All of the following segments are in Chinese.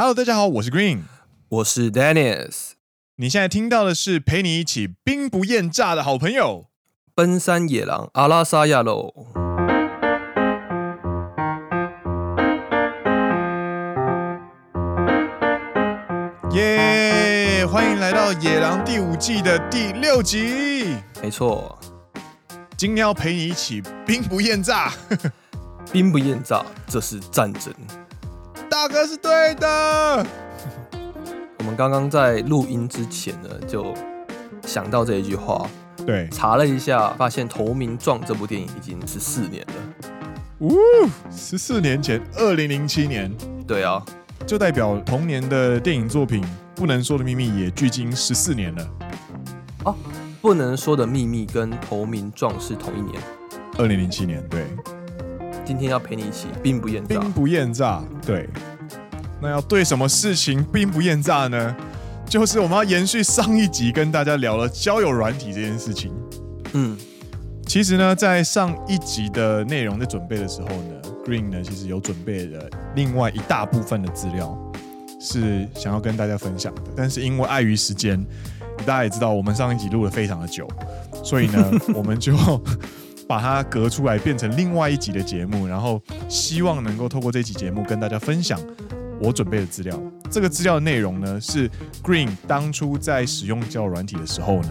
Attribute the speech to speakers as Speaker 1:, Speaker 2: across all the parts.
Speaker 1: Hello，大家好，我是 Green，
Speaker 2: 我是 Dennis。
Speaker 1: 你现在听到的是陪你一起兵不厌诈的好朋友——
Speaker 2: 奔山野狼阿拉萨亚喽。
Speaker 1: 耶！欢迎来到《野狼》第五季的第六集。
Speaker 2: 没错，
Speaker 1: 今天要陪你一起兵不厌诈。
Speaker 2: 兵不厌诈，这是战争。
Speaker 1: 大哥是对的。
Speaker 2: 我们刚刚在录音之前呢，就想到这一句话。
Speaker 1: 对，
Speaker 2: 查了一下，发现《投名状》这部电影已经十四年了。
Speaker 1: 呜，十四年前，二零零七年。
Speaker 2: 对啊，
Speaker 1: 就代表同年的电影作品《不能说的秘密》也距今十四年了。
Speaker 2: 哦，《不能说的秘密》跟《投名状》是同一年，
Speaker 1: 二零零七年。对。
Speaker 2: 今天要陪你一起兵不厌诈，
Speaker 1: 兵不厌诈。对，那要对什么事情兵不厌诈呢？就是我们要延续上一集跟大家聊了交友软体这件事情。
Speaker 2: 嗯，
Speaker 1: 其实呢，在上一集的内容在准备的时候呢，Green 呢其实有准备了另外一大部分的资料，是想要跟大家分享的。但是因为碍于时间，大家也知道我们上一集录了非常的久，所以呢，我们就。把它隔出来，变成另外一集的节目，然后希望能够透过这集节目跟大家分享我准备的资料。这个资料的内容呢，是 Green 当初在使用交友软体的时候呢，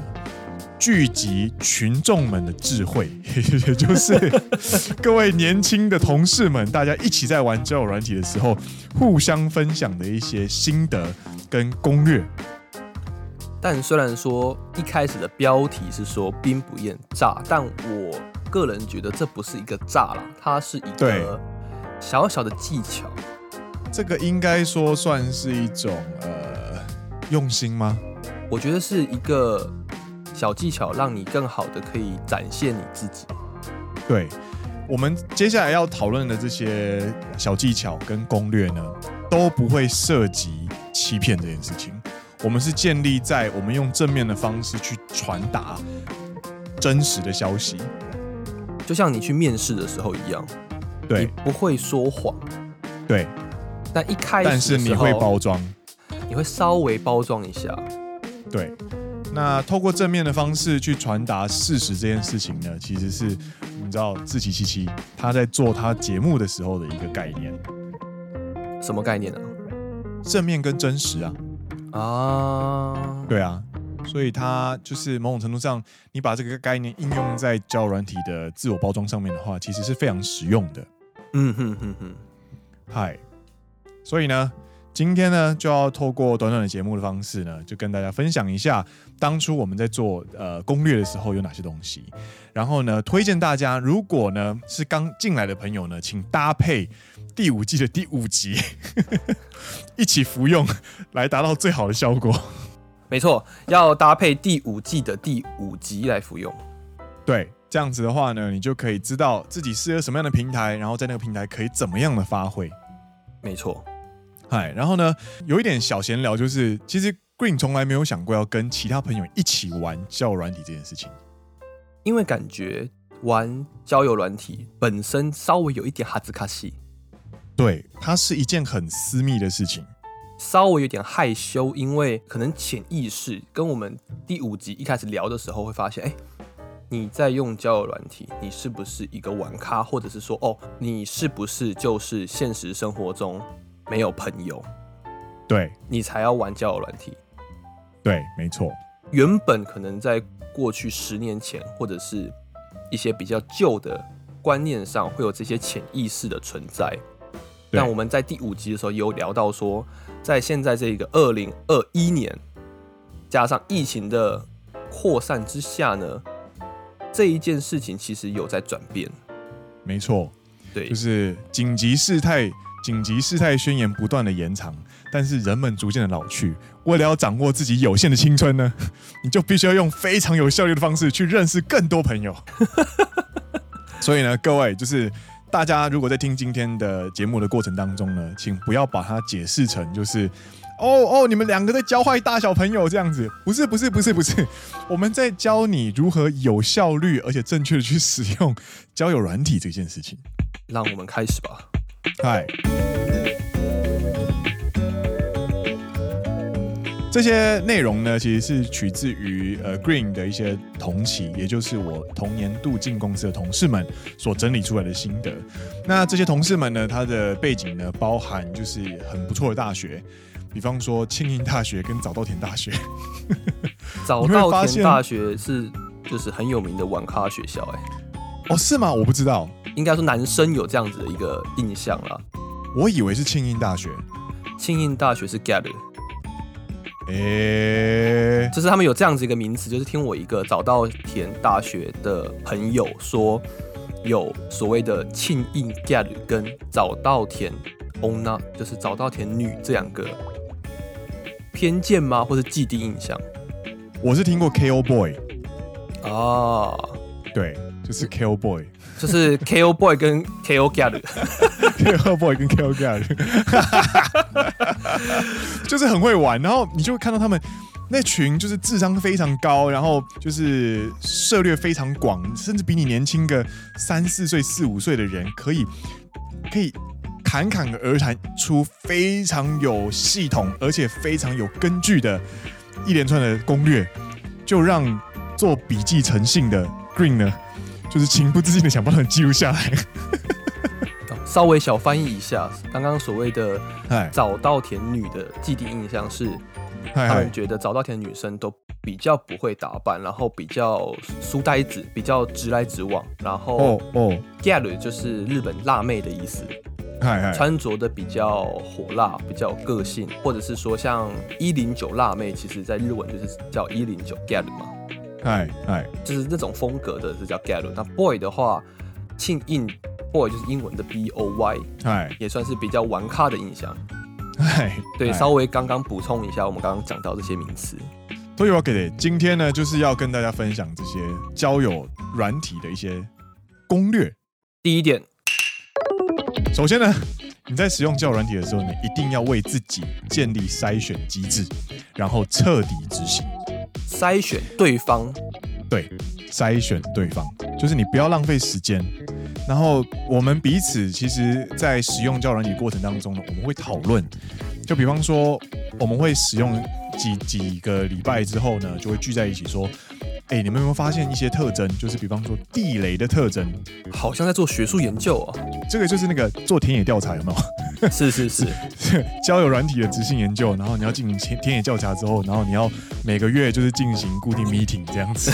Speaker 1: 聚集群众们的智慧，也 就是 各位年轻的同事们，大家一起在玩交友软体的时候，互相分享的一些心得跟攻略。
Speaker 2: 但虽然说一开始的标题是说兵不厌诈，但我。个人觉得这不是一个诈啦，它是一个小小的技巧。
Speaker 1: 这个应该说算是一种呃用心吗？
Speaker 2: 我觉得是一个小技巧，让你更好的可以展现你自己。
Speaker 1: 对，我们接下来要讨论的这些小技巧跟攻略呢，都不会涉及欺骗这件事情。我们是建立在我们用正面的方式去传达真实的消息。
Speaker 2: 就像你去面试的时候一样，
Speaker 1: 对，
Speaker 2: 你不会说谎，
Speaker 1: 对，
Speaker 2: 但一开始，
Speaker 1: 但是你会包装，
Speaker 2: 你会稍微包装一下，
Speaker 1: 对。那透过正面的方式去传达事实这件事情呢，其实是你知道志祺七七他在做他节目的时候的一个概念，
Speaker 2: 什么概念呢？
Speaker 1: 正面跟真实啊，
Speaker 2: 啊，
Speaker 1: 对啊。所以它就是某种程度上，你把这个概念应用在交友软体的自我包装上面的话，其实是非常实用的。
Speaker 2: 嗯哼哼哼，
Speaker 1: 嗨，所以呢，今天呢就要透过短短的节目的方式呢，就跟大家分享一下当初我们在做呃攻略的时候有哪些东西，然后呢，推荐大家如果呢是刚进来的朋友呢，请搭配第五季的第五集 一起服用，来达到最好的效果。
Speaker 2: 没错，要搭配第五季的第五集来服用。
Speaker 1: 对，这样子的话呢，你就可以知道自己适合什么样的平台，然后在那个平台可以怎么样的发挥。
Speaker 2: 没错，
Speaker 1: 嗨，然后呢，有一点小闲聊，就是其实 Green 从来没有想过要跟其他朋友一起玩交友软体这件事情，
Speaker 2: 因为感觉玩交友软体本身稍微有一点哈兹卡西。
Speaker 1: 对，它是一件很私密的事情。
Speaker 2: 稍微有点害羞，因为可能潜意识跟我们第五集一开始聊的时候会发现，哎，你在用交友软体，你是不是一个玩咖，或者是说，哦，你是不是就是现实生活中没有朋友，
Speaker 1: 对，
Speaker 2: 你才要玩交友软体？
Speaker 1: 对，没错。
Speaker 2: 原本可能在过去十年前，或者是一些比较旧的观念上，会有这些潜意识的存在。但我们在第五集的时候也有聊到说，在现在这个二零二一年，加上疫情的扩散之下呢，这一件事情其实有在转变。
Speaker 1: 没错，
Speaker 2: 对，
Speaker 1: 就是紧急事态、紧急事态宣言不断的延长，但是人们逐渐的老去。为了要掌握自己有限的青春呢，你就必须要用非常有效率的方式去认识更多朋友。所以呢，各位就是。大家如果在听今天的节目的过程当中呢，请不要把它解释成就是，哦哦，你们两个在教坏大小朋友这样子，不是不是不是不是，我们在教你如何有效率而且正确的去使用交友软体这件事情。
Speaker 2: 让我们开始吧。
Speaker 1: 嗨，这些内容呢，其实是取自于呃 Green 的一些同期，也就是我同年度进公司的同事们所整理出来的心得。那这些同事们呢，他的背景呢，包含就是很不错的大学，比方说庆应大学跟早稻田大学。
Speaker 2: 早稻田 大学是就是很有名的网咖学校，欸，哎，
Speaker 1: 哦，是吗？我不知道，
Speaker 2: 应该说男生有这样子的一个印象啦。
Speaker 1: 我以为是庆应大学，
Speaker 2: 庆应大学是 Gap
Speaker 1: 诶、欸，
Speaker 2: 就是他们有这样子一个名词，就是听我一个早稻田大学的朋友说，有所谓的庆应 Gap 跟早稻田 Onna，就是早稻田女这两个偏见吗？或者既定印象？
Speaker 1: 我是听过 KO Boy
Speaker 2: 啊，
Speaker 1: 对，就是 KO Boy，
Speaker 2: 就是 KO Boy 跟 ko gad ko
Speaker 1: boy 跟 KO Gap。就是很会玩，然后你就会看到他们那群就是智商非常高，然后就是涉猎非常广，甚至比你年轻个三四岁、四五岁的人，可以可以侃侃而谈出非常有系统而且非常有根据的一连串的攻略，就让做笔记成性的 Green 呢，就是情不自禁的想把它记录下来。
Speaker 2: 稍微小翻译一下，刚刚所谓的早稻田女的既定印象是，他们觉得早稻田女生都比较不会打扮，然后比较书呆子，比较直来直往，然后哦哦，gyaru 就是日本辣妹的意思，穿着的比较火辣，比较有个性，或者是说像一零九辣妹，其实在日文就是叫一零九 gyaru 嘛，
Speaker 1: 嗨嗨，
Speaker 2: 就是那种风格的是叫 gyaru。那 boy 的话，庆应。boy 就是英文的 b o y，哎，也算是比较玩咖的印象。哎，对，稍微刚刚补充一下，我们刚刚讲到这些名词。
Speaker 1: 所以我给的今天呢，就是要跟大家分享这些交友软体的一些攻略。
Speaker 2: 第一点，
Speaker 1: 首先呢，你在使用交友软体的时候呢，一定要为自己建立筛选机制，然后彻底执行。
Speaker 2: 筛选对方，
Speaker 1: 对，筛选对方，就是你不要浪费时间。然后我们彼此其实，在使用交友软体过程当中呢，我们会讨论，就比方说，我们会使用几几个礼拜之后呢，就会聚在一起说，哎，你们有没有发现一些特征？就是比方说地雷的特征，
Speaker 2: 好像在做学术研究啊。
Speaker 1: 这个就是那个做田野调查有没有？
Speaker 2: 是 是是，
Speaker 1: 交友软体的执行研究，然后你要进行田田野调查之后，然后你要每个月就是进行固定 meeting 这样子，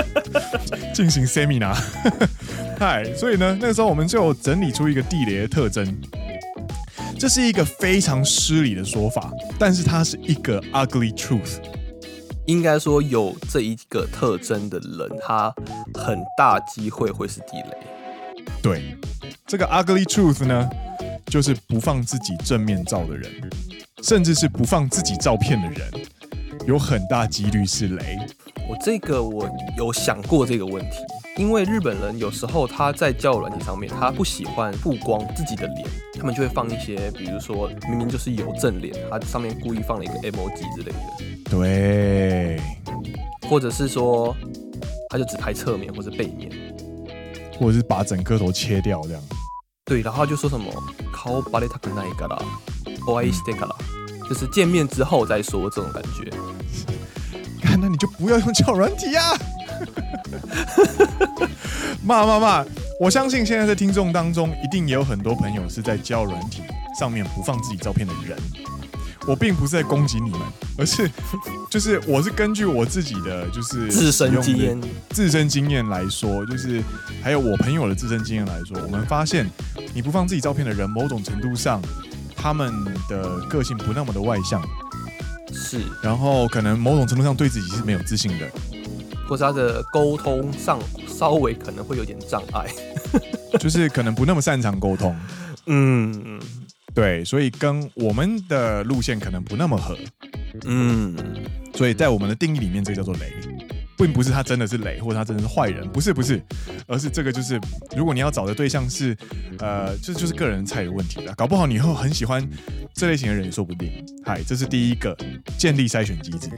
Speaker 1: 进行 seminar。嗨，所以呢，那个时候我们就整理出一个地雷的特征，这是一个非常失礼的说法，但是它是一个 ugly truth。
Speaker 2: 应该说，有这一个特征的人，他很大机会会是地雷。
Speaker 1: 对，这个 ugly truth 呢，就是不放自己正面照的人，甚至是不放自己照片的人，有很大几率是雷。
Speaker 2: 我这个我有想过这个问题。因为日本人有时候他在交友软体上面，他不喜欢曝光自己的脸，他们就会放一些，比如说明明就是有正脸，他上面故意放了一个 emoji 之类的。
Speaker 1: 对，
Speaker 2: 或者是说，他就只拍侧面或者背面，
Speaker 1: 或者是把整个头切掉这样。
Speaker 2: 对，然后他就说什么“颜バレたくないからお会いしてから”，就是见面之后再说这种感觉。
Speaker 1: 那你就不要用交友软体呀、啊。 骂骂骂！我相信现在在听众当中，一定也有很多朋友是在交软体上面不放自己照片的人。我并不是在攻击你们，而是就是我是根据我自己的就是
Speaker 2: 自身经验、
Speaker 1: 自身经验来说，就是还有我朋友的自身经验来说，我们发现你不放自己照片的人，某种程度上他们的个性不那么的外向，
Speaker 2: 是，
Speaker 1: 然后可能某种程度上对自己是没有自信的。
Speaker 2: 或是他的沟通上稍微可能会有点障碍，
Speaker 1: 就是可能不那么擅长沟通。嗯，对，所以跟我们的路线可能不那么合。嗯，所以在我们的定义里面，这个叫做雷，并不是他真的是雷，或者他真的是坏人，不是不是，而是这个就是，如果你要找的对象是，呃，这就，就是个人菜的问题了。搞不好你以后很喜欢这类型的人也说不定。嗨，这是第一个建立筛选机制。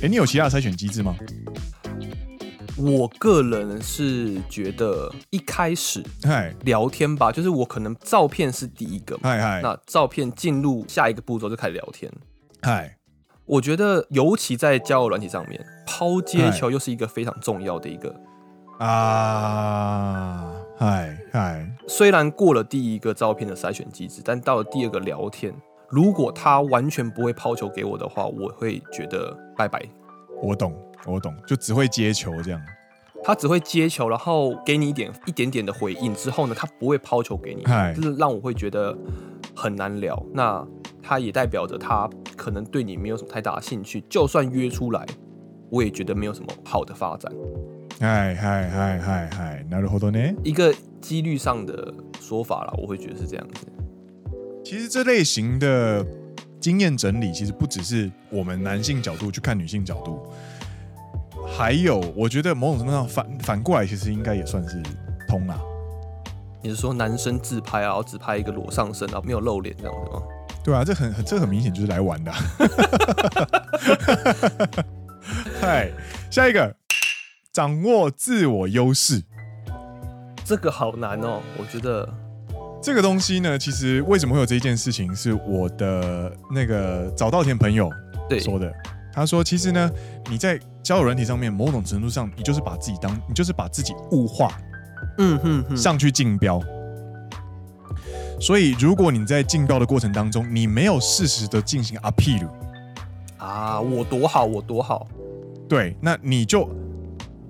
Speaker 1: 哎，你有其他的筛选机制吗？
Speaker 2: 我个人是觉得一开始聊天吧，就是我可能照片是第一个，那照片进入下一个步骤就开始聊天。嗨我觉得尤其在交友软体上面，抛接球又是一个非常重要的一个
Speaker 1: 啊，嗨嗨。
Speaker 2: 虽然过了第一个照片的筛选机制，但到了第二个聊天，如果他完全不会抛球给我的话，我会觉得拜拜。
Speaker 1: 我懂，我懂，就只会接球这样。
Speaker 2: 他只会接球，然后给你一点一点点的回应之后呢，他不会抛球给你，就是让我会觉得很难聊。那他也代表着他可能对你没有什么太大的兴趣，就算约出来，我也觉得没有什么好的发展。
Speaker 1: 嗨嗨嗨嗨嗨，なるほどね。
Speaker 2: 一个几率上的说法啦，我会觉得是这样子。
Speaker 1: 其实这类型的经验整理，其实不只是我们男性角度去看女性角度。 还有，我觉得某种程度上反反过来，其实应该也算是通啦。
Speaker 2: 你是说男生自拍啊，然后只拍一个裸上身啊，没有露脸这样子吗？
Speaker 1: 对啊，这很很这很明显就是来玩的。嗨，下一个，掌握自我优势，
Speaker 2: 这个好难哦。我觉得
Speaker 1: 这个东西呢，其实为什么会有这一件事情，是我的那个早稻田朋友说的。他说：“其实呢，你在交友软体上面，某种程度上，你就是把自己当，你就是把自己物化，嗯哼哼，上去竞标。所以，如果你在竞标的过程当中，你没有适时的进行 appeal，
Speaker 2: 啊，我多好，我多好，
Speaker 1: 对，那你就。”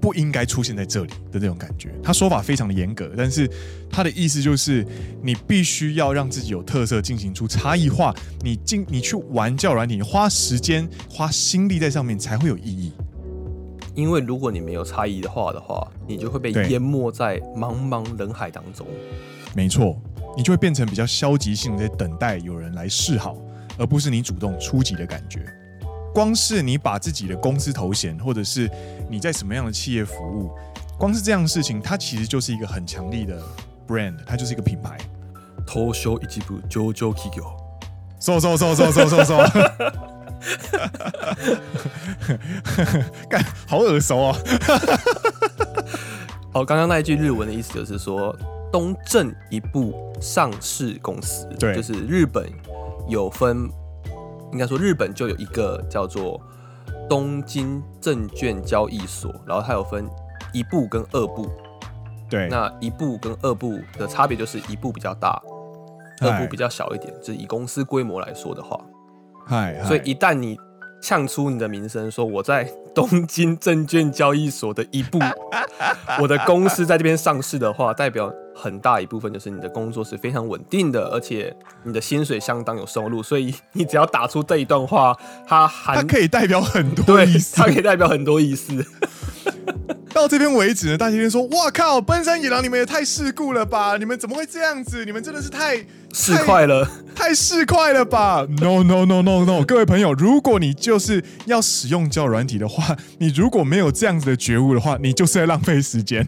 Speaker 1: 不应该出现在这里的那种感觉，他说法非常的严格，但是他的意思就是，你必须要让自己有特色，进行出差异化。你进，你去玩教软体，你花时间、花心力在上面才会有意义。
Speaker 2: 因为如果你没有差异的话的话，你就会被淹没在茫茫人海当中。
Speaker 1: 没错，你就会变成比较消极性的在等待有人来示好，而不是你主动出击的感觉。光是你把自己的公司头衔，或者是你在什么样的企业服务，光是这样的事情，它其实就是一个很强力的 brand，它就是一个品牌。
Speaker 2: 东证一部上场企业，
Speaker 1: 收收收收收收收，干，好耳熟啊！
Speaker 2: 好，刚刚那一句日文的意思就是说，东正一部上市公司，对，就是日本有分。应该说，日本就有一个叫做东京证券交易所，然后它有分一部跟二部。
Speaker 1: 对，
Speaker 2: 那一部跟二部的差别就是一部比较大，二部比较小一点。就是以公司规模来说的话，
Speaker 1: 嗨，
Speaker 2: 所以一旦你呛出你的名声，说我在东京证券交易所的一部，我的公司在这边上市的话，代表。很大一部分就是你的工作是非常稳定的，而且你的薪水相当有收入，所以你只要打出这一段话，它还
Speaker 1: 它可以代表很多意思，
Speaker 2: 它可以代表很多意思。
Speaker 1: 到这边为止呢，大家就说：“哇靠，奔山野狼，你们也太世故了吧？你们怎么会这样子？你们真的是太
Speaker 2: 市侩了，
Speaker 1: 太市侩了吧？”No no no no no，各位朋友，如果你就是要使用交友软体的话，你如果没有这样子的觉悟的话，你就是在浪费时间。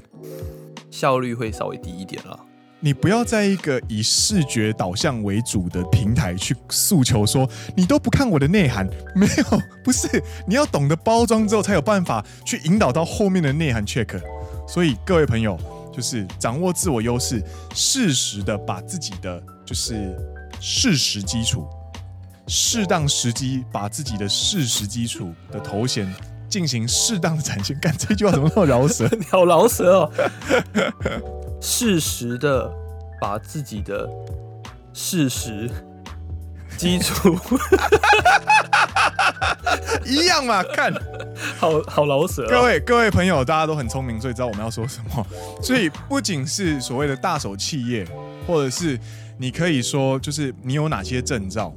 Speaker 2: 效率会稍微低一点了。
Speaker 1: 你不要在一个以视觉导向为主的平台去诉求说，你都不看我的内涵，没有，不是，你要懂得包装之后才有办法去引导到后面的内涵 check。所以各位朋友，就是掌握自我优势，适时的把自己的就是事实基础，适当时机把自己的事实基础的头衔。进行适当的展现，干这句话怎么那么饶舌？
Speaker 2: 你 好饶舌哦！适时的把自己的事实基础
Speaker 1: 一样嘛？看，
Speaker 2: 好好饶舌哦。
Speaker 1: 各位各位朋友，大家都很聪明，所以知道我们要说什么。所以不仅是所谓的大手企业，或者是你可以说，就是你有哪些证照？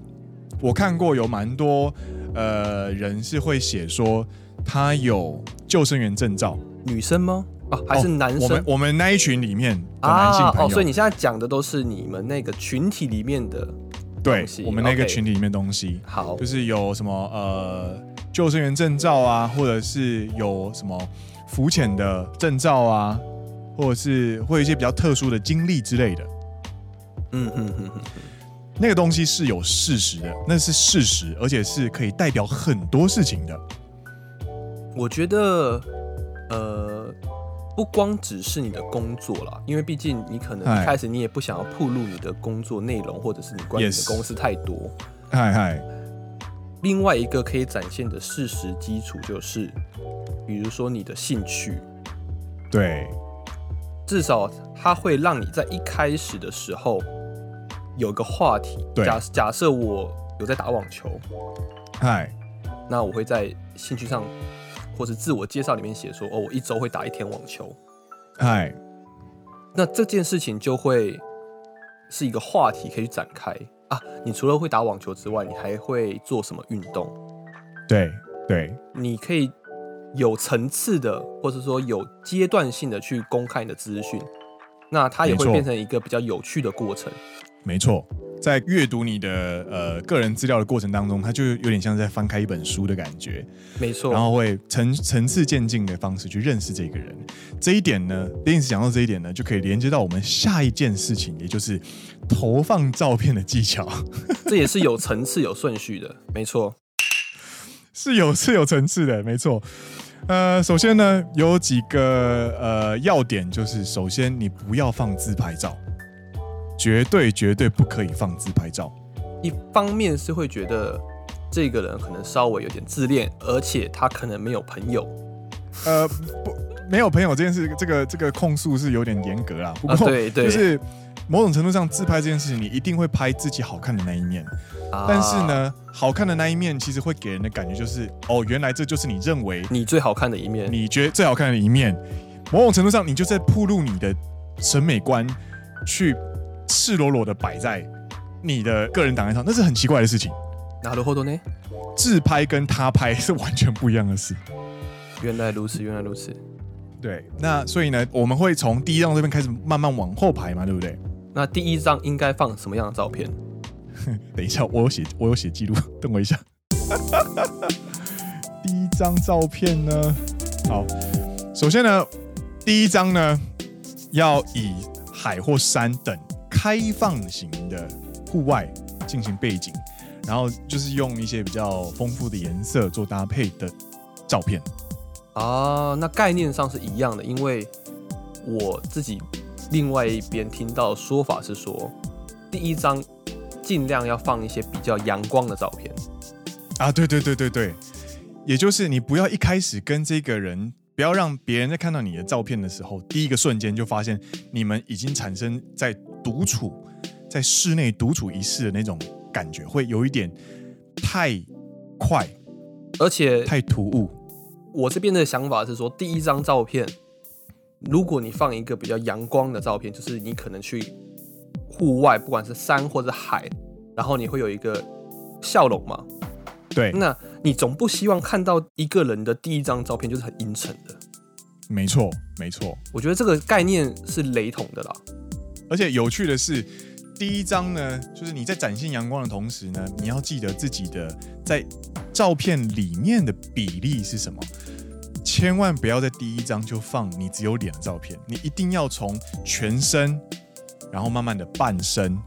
Speaker 1: 我看过有蛮多呃人是会写说。他有救生员证照，
Speaker 2: 女生吗？啊，还是男生？
Speaker 1: 哦、我们我们那一群里面的男性朋友，
Speaker 2: 啊哦，所以你现在讲的都是你们那个群体里面的。
Speaker 1: 对，我们那个群体里面的东西。
Speaker 2: 好，
Speaker 1: 就是有什么呃救生员证照啊，或者是有什么浮潜的证照啊，或者是会有一些比较特殊的经历之类的。
Speaker 2: 嗯嗯嗯嗯，
Speaker 1: 那个东西是有事实的，那是事实，而且是可以代表很多事情的。
Speaker 2: 我觉得，呃，不光只是你的工作啦，因为毕竟你可能一开始你也不想要暴露你的工作内容，或者是你关于你的公司太多。
Speaker 1: 嗨嗨，
Speaker 2: 另外一个可以展现的事实基础就是，比如说你的兴趣，
Speaker 1: 对，
Speaker 2: 至少它会让你在一开始的时候有个话题。
Speaker 1: 对，
Speaker 2: 假假设我有在打网球，
Speaker 1: 嗨，
Speaker 2: 那我会在兴趣上或是自我介绍里面写说，哦，我一周会打一天网球，
Speaker 1: 嗨，
Speaker 2: 那这件事情就会是一个话题可以展开。啊，你除了会打网球之外，你还会做什么运动？
Speaker 1: 对对，
Speaker 2: 你可以有层次的，或者说有阶段性的去公开你的资讯，那它也会变成一个比较有趣的过程。
Speaker 1: 没错。在阅读你的呃个人资料的过程当中，它就有点像在翻开一本书的感觉，
Speaker 2: 没错。
Speaker 1: 然后会层层次渐进的方式去认识这个人。这一点呢，Dennis 讲到这一点呢，就可以连接到我们下一件事情，也就是投放照片的技巧。
Speaker 2: 这也是有层次、有顺序的，没错，
Speaker 1: 是有是有层次的，没错。呃，首先呢，有几个呃要点，就是首先你不要放自拍照。绝对绝对不可以放自拍照。
Speaker 2: 一方面是会觉得这个人可能稍微有点自恋，而且他可能没有朋友。
Speaker 1: 呃，不，没有朋友这件事，这个这个控诉是有点严格啦。不过，
Speaker 2: 啊、对对，
Speaker 1: 就是某种程度上，自拍这件事情，你一定会拍自己好看的那一面。啊、但是呢，好看的那一面，其实会给人的感觉就是，哦，原来这就是你认为
Speaker 2: 你最好看的一面。
Speaker 1: 你觉得最好看的一面，某种程度上，你就在铺露你的审美观去。赤裸裸的摆在你的个人档案上，那是很奇怪的事情。
Speaker 2: なるほど呢？
Speaker 1: 自拍跟他拍是完全不一样的事。
Speaker 2: 原来如此，原来如此。
Speaker 1: 对，那所以呢，我们会从第一张这边开始慢慢往后排嘛，对不对？
Speaker 2: 那第一张应该放什么样的照片？
Speaker 1: 等一下，我有写，我有写记录，等我一下。第一张照片呢？好，首先呢，第一张呢要以海或山等。 开放型的户外进行背景，然后就是用一些比较丰富的颜色做搭配的照片
Speaker 2: 啊。那概念上是一样的，因为我自己另外一边听到的说法是说，第一张尽量要放一些比较阳光的照片
Speaker 1: 啊。对对对对对，也就是你不要一开始跟这个人。不要让别人在看到你的照片的时候，第一个瞬间就发现你们已经产生在独处、在室内独处一室的那种感觉，会有一点太快，
Speaker 2: 而且
Speaker 1: 太突兀。
Speaker 2: 我这边的想法是说，第一张照片，如果你放一个比较阳光的照片，就是你可能去户外，不管是山或者海，然后你会有一个笑容嘛。
Speaker 1: 对，
Speaker 2: 那你总不希望看到一个人的第一张照片就是很阴沉的。
Speaker 1: 没错，没错。
Speaker 2: 我觉得这个概念是雷同的啦。
Speaker 1: 而且有趣的是，第一张呢，就是你在展现阳光的同时呢，你要记得自己的在照片里面的比例是什么。千万不要在第一张就放你只有脸的照片，你一定要从全身，然后慢慢的半身，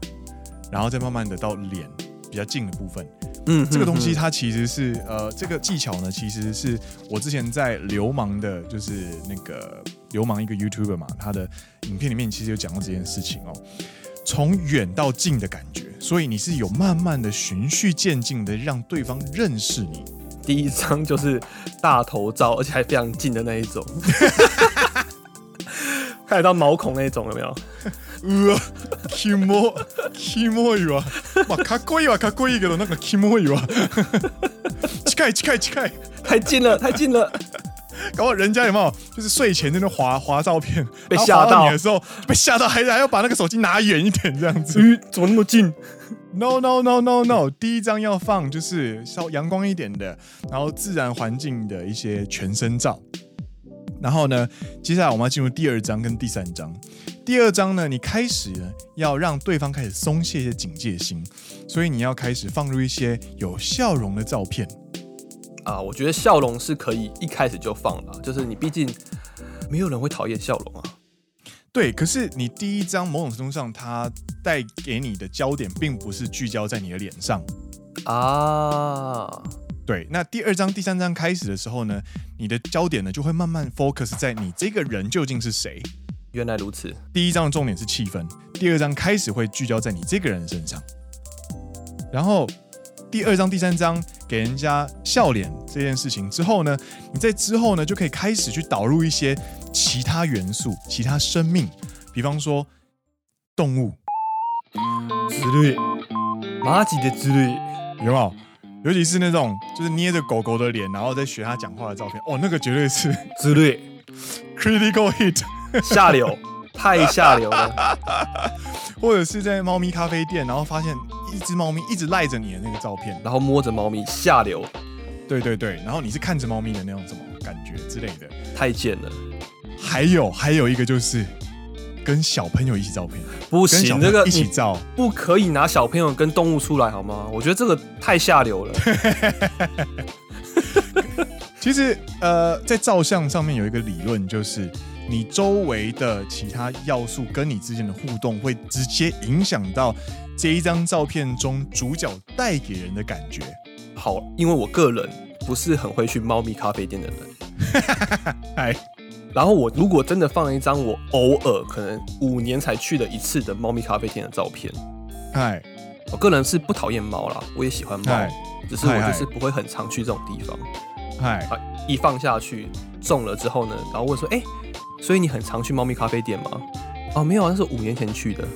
Speaker 1: 然后再慢慢的到脸比较近的部分。嗯，这个东西它其实是呃，这个技巧呢，其实是我之前在流氓的，就是那个流氓一个 YouTuber 嘛，他的影片里面其实有讲过这件事情哦，从远到近的感觉，所以你是有慢慢的循序渐进的让对方认识你。
Speaker 2: 第一张就是大头照，而且还非常近的那一种，看得到毛孔那一种有没有？
Speaker 1: うわ、キモ、キモいわ。まあ、かっこいいはかっこいいけど、なんかキモいわ。近い近い近い，
Speaker 2: 太近了太近了。
Speaker 1: 搞不好人家有没有？就是睡前在那滑滑照片，
Speaker 2: 被吓到，
Speaker 1: 到你的时候被吓到，还还要把那个手机拿远一点，这样子。
Speaker 2: 嗯，怎么那么近
Speaker 1: ？No No No No No，第一张要放就是稍阳光一点的，然后自然环境的一些全身照。然后呢，接下来我们要进入第二张跟第三张。第二张呢，你开始呢要让对方开始松懈一些警戒心，所以你要开始放入一些有笑容的照片。
Speaker 2: 啊，我觉得笑容是可以一开始就放的，就是你毕竟没有人会讨厌笑容啊。
Speaker 1: 对，可是你第一张某种程度上，它带给你的焦点并不是聚焦在你的脸上
Speaker 2: 啊。
Speaker 1: 对，那第二张、第三张开始的时候呢，你的焦点呢就会慢慢 focus 在你这个人究竟是谁。
Speaker 2: 原来如此。
Speaker 1: 第一张的重点是气氛，第二张开始会聚焦在你这个人身上。然后第二张、第三张给人家笑脸这件事情之后呢，你在之后呢就可以开始去导入一些其他元素、其他生命，比方说动物。
Speaker 2: 之类，马吉的之类，
Speaker 1: 有没有？尤其是那种就是捏着狗狗的脸，然后再学它讲话的照片，哦，那个绝对是
Speaker 2: 之类
Speaker 1: ，critical hit，
Speaker 2: 下流，太下流了。
Speaker 1: 或者是在猫咪咖啡店，然后发现一只猫咪一直赖着你的那个照片，
Speaker 2: 然后摸着猫咪，下流。
Speaker 1: 对对对，然后你是看着猫咪的那种什么感觉之类的，
Speaker 2: 太贱了。
Speaker 1: 还有还有一个就是。跟小朋友一起照片
Speaker 2: 不行，这个
Speaker 1: 一起照
Speaker 2: 不可以拿小朋友跟动物出来好吗？我觉得这个太下流了。
Speaker 1: 其实，呃，在照相上面有一个理论，就是你周围的其他要素跟你之间的互动，会直接影响到这一张照片中主角带给人的感觉。
Speaker 2: 好，因为我个人不是很会去猫咪咖啡店的人。
Speaker 1: 哎。
Speaker 2: 然后我如果真的放了一张我偶尔可能五年才去了一次的猫咪咖啡店的照片，
Speaker 1: 嗨，
Speaker 2: 我个人是不讨厌猫啦，我也喜欢猫，只是我就是不会很常去这种地方。
Speaker 1: 嗨，
Speaker 2: 一放下去中了之后呢，然后问说，哎，所以你很常去猫咪咖啡店吗？哦，没有啊，那是五年前去的。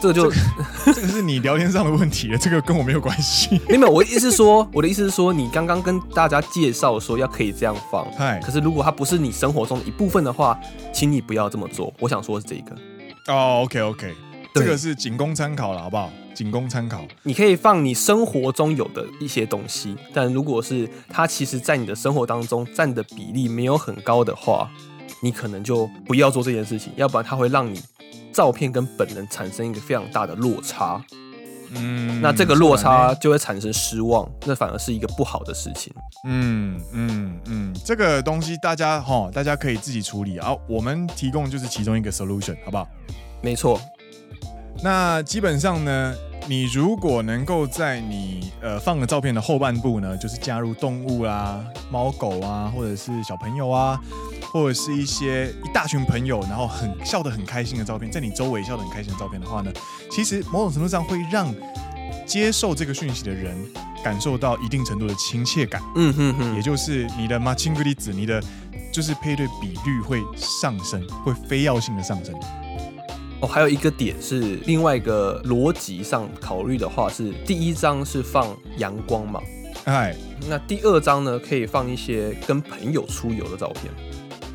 Speaker 2: 这个就
Speaker 1: 这个、这个是你聊天上的问题了，这个跟我没有关系。
Speaker 2: 没有，我的意思是说，我的意思是说，你刚刚跟大家介绍说要可以这样放，
Speaker 1: 嗨。
Speaker 2: 可是如果它不是你生活中的一部分的话，请你不要这么做。我想说的是这个。
Speaker 1: 哦，OK OK，这个是仅供参考了，好不好？仅供参考。
Speaker 2: 你可以放你生活中有的一些东西，但如果是它其实在你的生活当中占的比例没有很高的话，你可能就不要做这件事情，要不然它会让你。照片跟本人产生一个非常大的落差，
Speaker 1: 嗯，
Speaker 2: 那这个落差就会产生失望，那反而是一个不好的事情。
Speaker 1: 嗯嗯嗯，这个东西大家哈，大家可以自己处理啊，我们提供就是其中一个 solution，好不好？
Speaker 2: 没错。
Speaker 1: 那基本上呢，你如果能够在你呃放的照片的后半部呢，就是加入动物啊、猫狗啊，或者是小朋友啊。或者是一些一大群朋友，然后很笑得很开心的照片，在你周围笑得很开心的照片的话呢，其实某种程度上会让接受这个讯息的人感受到一定程度的亲切感。
Speaker 2: 嗯哼哼，
Speaker 1: 也就是你的マッチング率，你的就是配对比率会上升，会非要性的上升。
Speaker 2: 哦，还有一个点是另外一个逻辑上考虑的话，是第一张是放阳光嘛？
Speaker 1: 哎，
Speaker 2: 那第二张呢，可以放一些跟朋友出游的照片。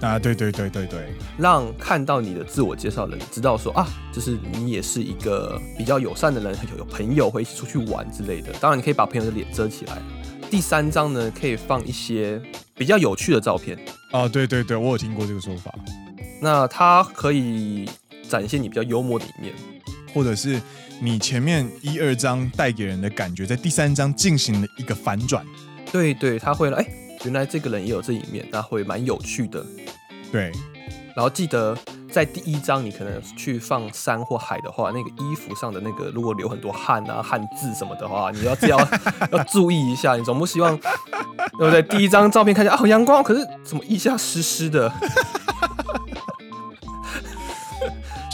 Speaker 1: 啊，对对对对对，
Speaker 2: 让看到你的自我介绍的人知道说啊，就是你也是一个比较友善的人，有有朋友会一起出去玩之类的。当然，你可以把朋友的脸遮起来。第三张呢，可以放一些比较有趣的照片。
Speaker 1: 啊，对对对，我有听过这个说法。
Speaker 2: 那它可以展现你比较幽默的一面，
Speaker 1: 或者是你前面一二章带给人的感觉，在第三章进行了一个反转。
Speaker 2: 对对，他会来，哎，原来这个人也有这一面，那会蛮有趣的。
Speaker 1: 对，
Speaker 2: 然后记得在第一章你可能去放山或海的话，那个衣服上的那个如果流很多汗啊、汗渍什么的话，你要要 要注意一下，你总不希望对不对？第一张照片看起来啊好阳光，可是怎么一下湿湿的？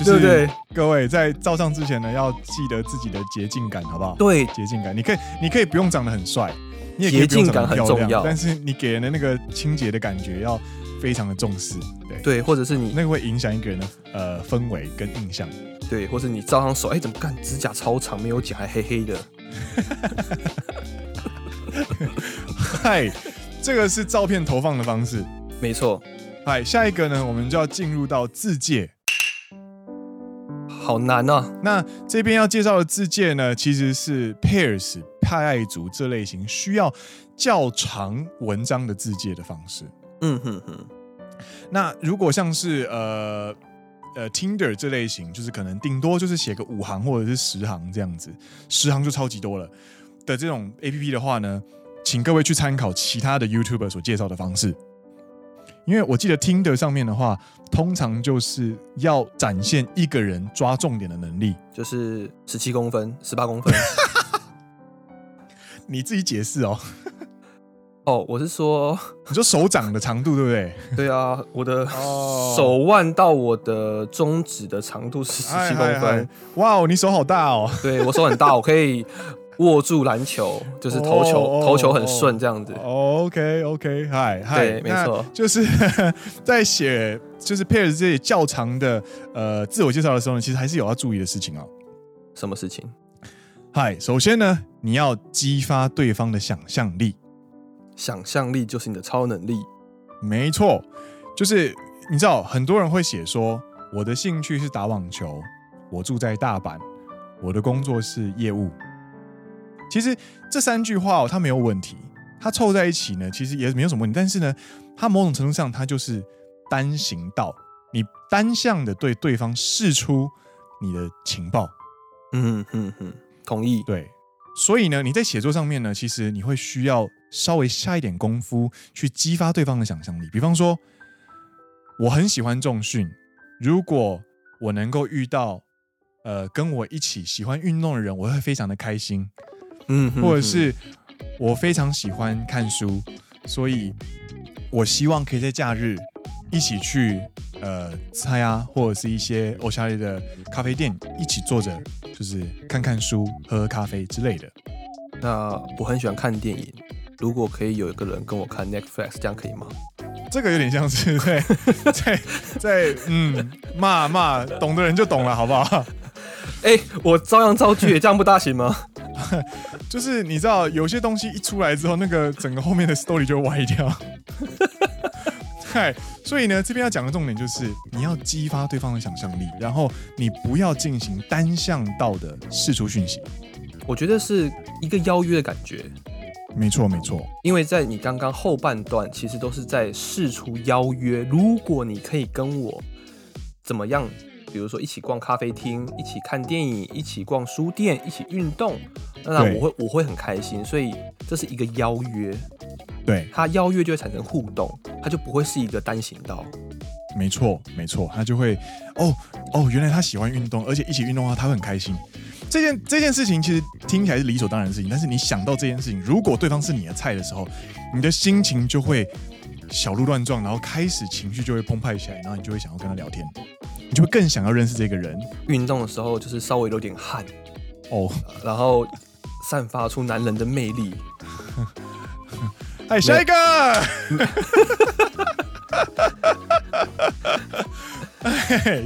Speaker 1: 就是对不对？各位在照相之前呢，要记得自己的洁净感，好不好？
Speaker 2: 对，
Speaker 1: 洁净感，你可以你可以不用长得很帅，你也可以不用长得很漂亮，洁净感很重要，但是你给人的那个清洁的感觉要。非常的重视，对
Speaker 2: 对，或者是你
Speaker 1: 那个会影响一个人的呃氛围跟印象，
Speaker 2: 对，或者你照上手，哎，怎么干？指甲超长，没有剪，还黑黑的。
Speaker 1: 嗨，这个是照片投放的方式，
Speaker 2: 没错。
Speaker 1: 嗨，下一个呢，我们就要进入到自介，
Speaker 2: 好难啊。
Speaker 1: 那这边要介绍的自介呢，其实是 Pairs 派爱族这类型需要较长文章的自介的方式。
Speaker 2: 嗯哼哼，
Speaker 1: 那如果像是呃呃 Tinder 这类型，就是可能顶多就是写个五行或者是十行这样子，十行就超级多了的这种 APP 的话呢，请各位去参考其他的 YouTuber 所介绍的方式，因为我记得 Tinder 上面的话，通常就是要展现一个人抓重点的能力，
Speaker 2: 就是十七公分、十八公分，
Speaker 1: 你自己解释哦。
Speaker 2: 哦，我是说，
Speaker 1: 你说手掌的长度对不对？
Speaker 2: 对啊，我的手腕到我的中指的长度是十七公分。
Speaker 1: 哇哦，你手好大哦！
Speaker 2: 对，我手很大，我可以握住篮球，就是投球、oh, 投球很顺这样子。
Speaker 1: Oh, OK OK，嗨嗨，
Speaker 2: 对，没错，
Speaker 1: 就是在写就是 Pairs 这些较长的呃自我介绍的时候呢，其实还是有要注意的事情哦。
Speaker 2: 什么事情？
Speaker 1: 嗨，首先呢，你要激发对方的想象力。
Speaker 2: 想象力就是你的超能力。
Speaker 1: 没错，就是你知道，很多人会写说，我的兴趣是打网球，我住在大阪，我的工作是业务。其实这三句话哦，它没有问题，它凑在一起呢，其实也没有什么问题。但是呢，它某种程度上，它就是单行道，你单向的对对方释出你的情报。
Speaker 2: 嗯哼哼，同意。
Speaker 1: 对，所以呢，你在写作上面呢，其实你会需要稍微下一点功夫去激发对方的想象力。比方说，我很喜欢重训，如果我能够遇到呃跟我一起喜欢运动的人，我会非常的开心。
Speaker 2: 嗯，哼哼，
Speaker 1: 或者是我非常喜欢看书，所以我希望可以在假日一起去呃菜啊，或者是一些欧夏利的咖啡店一起坐着，就是看看书、喝喝咖啡之类的。
Speaker 2: 那我很喜欢看电影，如果可以有一个人跟我看 Netflix，这样可以吗？
Speaker 1: 这个有点像是 在在在嗯骂骂，懂的人就懂了，好不好？
Speaker 2: 哎、欸，我照样造句，这样不大行吗？
Speaker 1: 就是你知道，有些东西一出来之后，那个整个后面的 story 就会歪掉。嗨，所以呢，这边要讲的重点就是，你要激发对方的想象力，然后你不要进行单向道的释出讯息。
Speaker 2: 我觉得是一个邀约的感觉。
Speaker 1: 没错，没错。
Speaker 2: 因为在你刚刚后半段，其实都是在试出邀约。如果你可以跟我怎么样？比如说一起逛咖啡厅，一起看电影，一起逛书店，一起运动，那我会我会很开心。所以这是一个邀约，
Speaker 1: 对，他
Speaker 2: 邀约就会产生互动，他就不会是一个单行道。
Speaker 1: 没错，没错，他就会哦哦，原来他喜欢运动，而且一起运动的话，他会很开心。这件这件事情其实听起来是理所当然的事情，但是你想到这件事情，如果对方是你的菜的时候，你的心情就会小鹿乱撞，然后开始情绪就会澎湃起来，然后你就会想要跟他聊天。你就会更想要认识这个人。运
Speaker 2: 动的时候就是稍微有点汗
Speaker 1: 哦，oh.
Speaker 2: 然后散发出男人的魅力。
Speaker 1: 哎，下一个，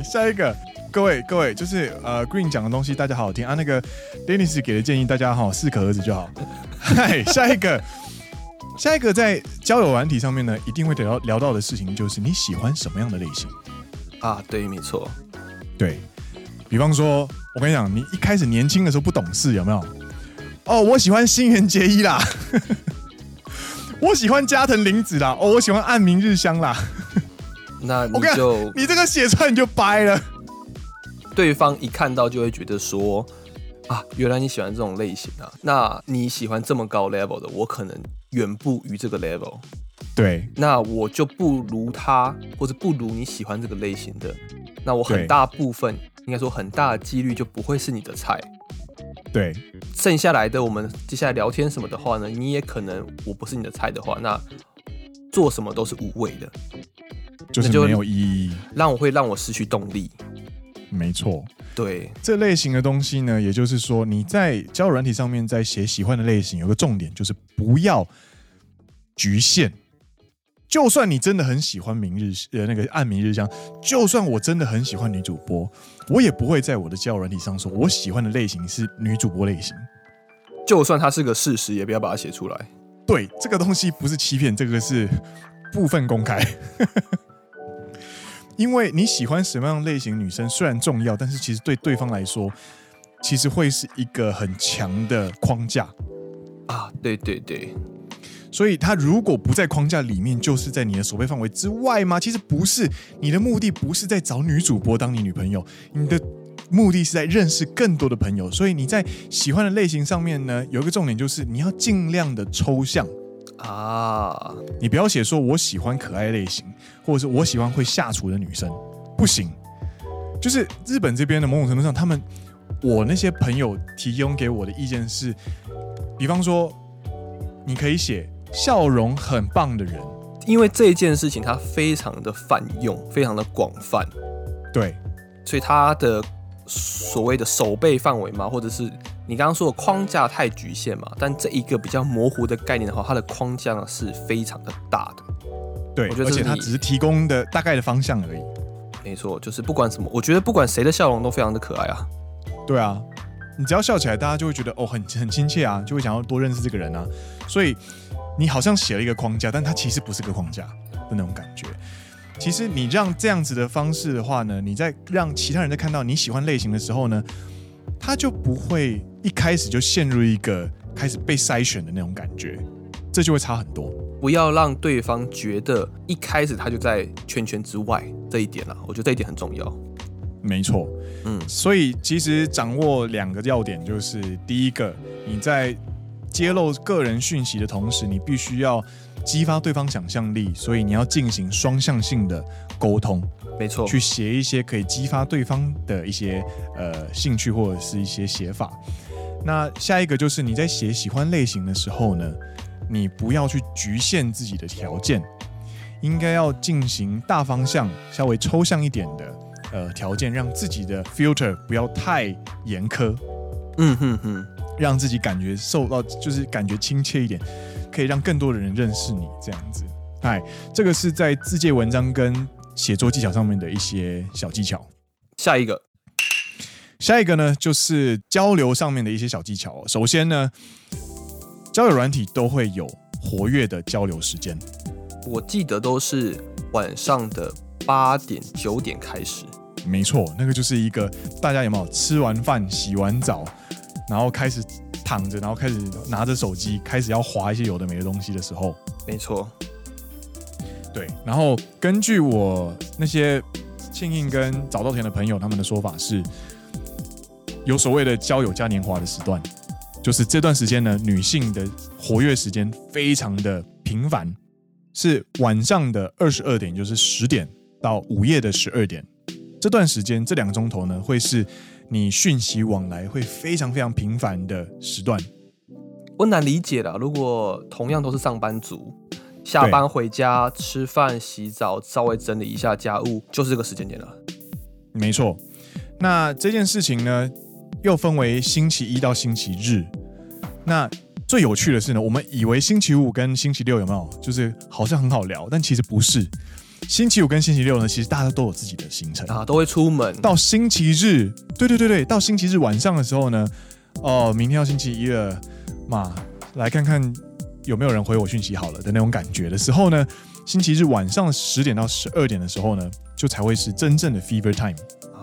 Speaker 1: 下一个，各位各位，就是呃，Green 讲的东西大家好好听啊。那个 Dennis 给的建议大家好适可而止就好。嗨，下一个，下一个在交友软体上面呢，一定会聊聊到的事情就是你喜欢什么样的类型。
Speaker 2: 啊，对，没错，
Speaker 1: 对，比方说，我跟你讲，你一开始年轻的时候不懂事，有没有？哦，我喜欢新垣结衣啦，我喜欢加藤綾子啦，哦，我喜欢暗明日香啦。
Speaker 2: 那你就
Speaker 1: 你这个写出来你就掰了，
Speaker 2: 对方一看到就会觉得说，啊，原来你喜欢这种类型啊，那你喜欢这么高 level 的，我可能远不于这个 level。
Speaker 1: 对，
Speaker 2: 那我就不如他，或者不如你喜欢这个类型的，那我很大部分应该说很大的几率就不会是你的菜。
Speaker 1: 对，
Speaker 2: 剩下来的我们接下来聊天什么的话呢，你也可能我不是你的菜的话，那做什么都是无谓的，
Speaker 1: 就是没有意义，
Speaker 2: 让我会让我失去动力。
Speaker 1: 没错，
Speaker 2: 对，
Speaker 1: 这类型的东西呢，也就是说你在交友软体上面在写喜欢的类型，有个重点就是不要局限。就算你真的很喜欢明日呃那个暗明日香，就算我真的很喜欢女主播，我也不会在我的交友软体上说我喜欢的类型是女主播类型。
Speaker 2: 就算它是个事实，也不要把它写出来。
Speaker 1: 对，这个东西不是欺骗，这个是部分公开。因为你喜欢什么样类型女生虽然重要，但是其实对对方来说，其实会是一个很强的框架
Speaker 2: 啊。对对对。
Speaker 1: 所以，他如果不在框架里面，就是在你的守备范围之外吗？其实不是，你的目的不是在找女主播当你女朋友，你的目的是在认识更多的朋友。所以你在喜欢的类型上面呢，有一个重点就是你要尽量的抽象
Speaker 2: 啊，
Speaker 1: 你不要写说我喜欢可爱类型，或者是我喜欢会下厨的女生，不行。就是日本这边的某种程度上，他们我那些朋友提供给我的意见是，比方说你可以写。笑容很棒的人，
Speaker 2: 因为这件事情它非常的泛用，非常的广泛，
Speaker 1: 对，
Speaker 2: 所以他的所谓的守备范围嘛，或者是你刚刚说的框架太局限嘛，但这一个比较模糊的概念的话，它的框架呢是非常的大的。
Speaker 1: 对，我觉得而且它只是提供的大概的方向而已。
Speaker 2: 没错，就是不管什么，我觉得不管谁的笑容都非常的可爱啊。
Speaker 1: 对啊，你只要笑起来，大家就会觉得哦，很很亲切啊，就会想要多认识这个人啊。所以你好像写了一个框架，但它其实不是个框架的那种感觉。其实你让这样子的方式的话呢，你在让其他人在看到你喜欢类型的时候呢，他就不会一开始就陷入一个开始被筛选的那种感觉，这就会差很多。
Speaker 2: 不要让对方觉得一开始他就在圈圈之外，这一点啊，我觉得这一点很重要。
Speaker 1: 没错，嗯，所以其实掌握两个要点，就是第一个，你在揭露个人讯息的同时，你必须要。激发对方想象力，所以你要进行双向性的沟通，
Speaker 2: 没错，
Speaker 1: 去写一些可以激发对方的一些呃兴趣或者是一些写法。那下一个就是你在写喜欢类型的时候呢，你不要去局限自己的条件，应该要进行大方向、稍微抽象一点的呃条件，让自己的 filter 不要太严苛。嗯哼哼，让自己感觉受到就是感觉亲切一点。可以让更多的人认识你，这样子。嗨，这个是在自介文章跟写作技巧上面的一些小技巧。
Speaker 2: 下一个，
Speaker 1: 下一个呢，就是交流上面的一些小技巧。首先呢，交友软体都会有活跃的交流时间，
Speaker 2: 我记得都是晚上的八点九点开始。
Speaker 1: 没错，那个就是一个大家有没有吃完饭、洗完澡，然后开始。躺着，然后开始拿着手机，开始要划一些有的没的东西的时候，
Speaker 2: 没错，
Speaker 1: 对。然后根据我那些庆应跟早稻田的朋友他们的说法是，有所谓的交友嘉年华的时段，就是这段时间呢，女性的活跃时间非常的频繁，是晚上的二十二点，就是十点到午夜的十二点，这段时间这两个钟头呢，会是。你讯息往来会非常非常频繁的时段，
Speaker 2: 我难理解了。如果同样都是上班族，下班回家吃饭、洗澡，稍微整理一下家务，就是这个时间点了。
Speaker 1: 没错。那这件事情呢，又分为星期一到星期日。那最有趣的是呢，我们以为星期五跟星期六有没有，就是好像很好聊，但其实不是。星期五跟星期六呢，其实大家都有自己的行程
Speaker 2: 啊，都会出门。
Speaker 1: 到星期日，对对对对，到星期日晚上的时候呢，哦，明天要星期一了嘛，来看看有没有人回我讯息好了的那种感觉的时候呢，星期日晚上十点到十二点的时候呢，就才会是真正的 fever time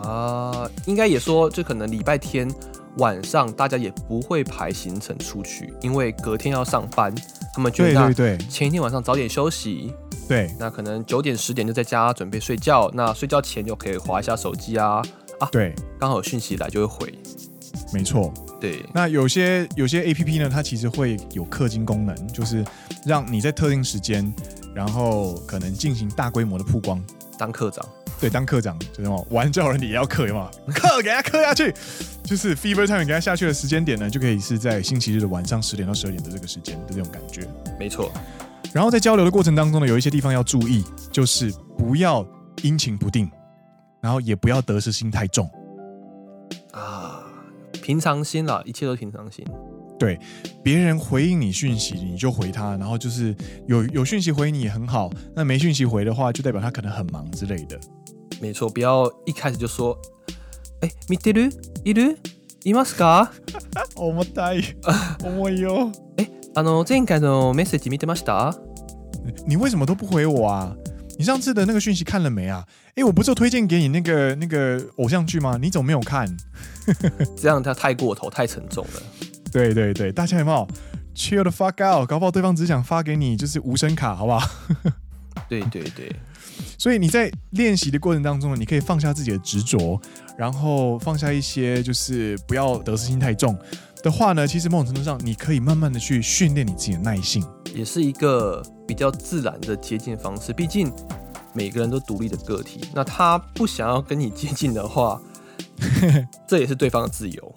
Speaker 2: 啊。应该也说，就可能礼拜天晚上大家也不会排行程出去，因为隔天要上班，他们觉得对前一天晚上早点休息。
Speaker 1: 对，
Speaker 2: 那可能九点十点就在家准备睡觉，那睡觉前就可以划一下手机啊。啊，
Speaker 1: 对，
Speaker 2: 刚好有讯息来就会回，
Speaker 1: 没错，
Speaker 2: 对。
Speaker 1: 那有些有些 APP 呢，它其实会有氪金功能，就是让你在特定时间，然后可能进行大规模的曝光，
Speaker 2: 当课长，
Speaker 1: 对，当课长就那种玩叫人你也要氪嘛，氪给他氪下去，就是 Fever Time 给他下去的时间点呢，就可以是在星期日的晚上十点到十二点的这个时间的这种感觉，
Speaker 2: 没错。
Speaker 1: 然后在交流的过程当中呢，有一些地方要注意，就是不要阴晴不定，然后也不要得失心太重
Speaker 2: 啊，平常心啦，一切都平常心。
Speaker 1: 对，别人回应你讯息，你就回他，然后就是有有讯息回你也很好，那没讯息回的话，就代表他可能很忙之类的。
Speaker 2: 没错，不要一开始就说，哎，见てる？いる？いますか？
Speaker 1: 重たい，重いよ。
Speaker 2: 哎。 あの前回のメッセージ见てました？
Speaker 1: 你为什么都不回我啊？你上次的那个讯息看了没啊？哎，我不是有推荐给你那个那个偶像剧吗？你怎么没有看？
Speaker 2: 这样他太过头，太沉重了。
Speaker 1: 对对对，大家有没有 chill the fuck out？搞不好对方只想发给你就是无声卡，好不好？
Speaker 2: 对对对，
Speaker 1: 所以你在练习的过程当中呢，你可以放下自己的执着，然后放下一些就是不要得失心太重。 的话呢，其实某种程度上，你可以慢慢的去训练你自己的耐性，
Speaker 2: 也是一个比较自然的接近方式。毕竟每个人都独立的个体，那他不想要跟你接近的话，这也是对方的自由。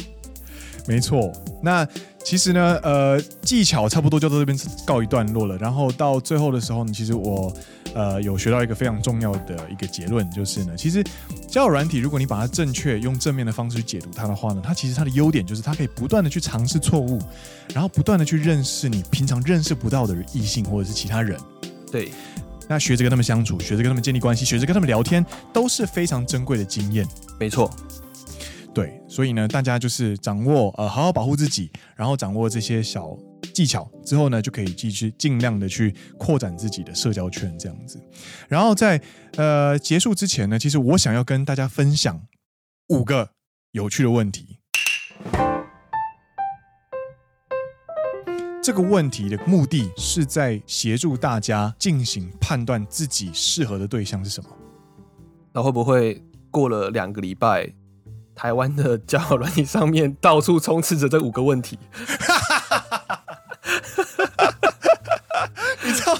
Speaker 1: 没错。那其实呢，呃，技巧差不多就到这边告一段落了。然后到最后的时候呢，其实我呃有学到一个非常重要的一个结论，就是呢，其实交友软体，如果你把它正确用正面的方式去解读它的话呢，它其实它的优点就是它可以不断的去尝试错误，然后不断的去认识你平常认识不到的异性或者是其他人。
Speaker 2: 对，
Speaker 1: 那学着跟他们相处，学着跟他们建立关系，学着跟他们聊天，都是非常珍贵的经验。
Speaker 2: 没错。
Speaker 1: 对，所以呢，大家就是掌握呃，好好保护自己，然后掌握这些小技巧之后呢，就可以继续尽量的去扩展自己的社交圈，这样子。然后在呃结束之前呢，其实我想要跟大家分享五个有趣的问题。这个问题的目的是在协助大家进行判断自己适合的对象是什么。
Speaker 2: 那会不会过了两个礼拜？台湾的交友软体上面到处充斥着这五个问题，
Speaker 1: 你知道，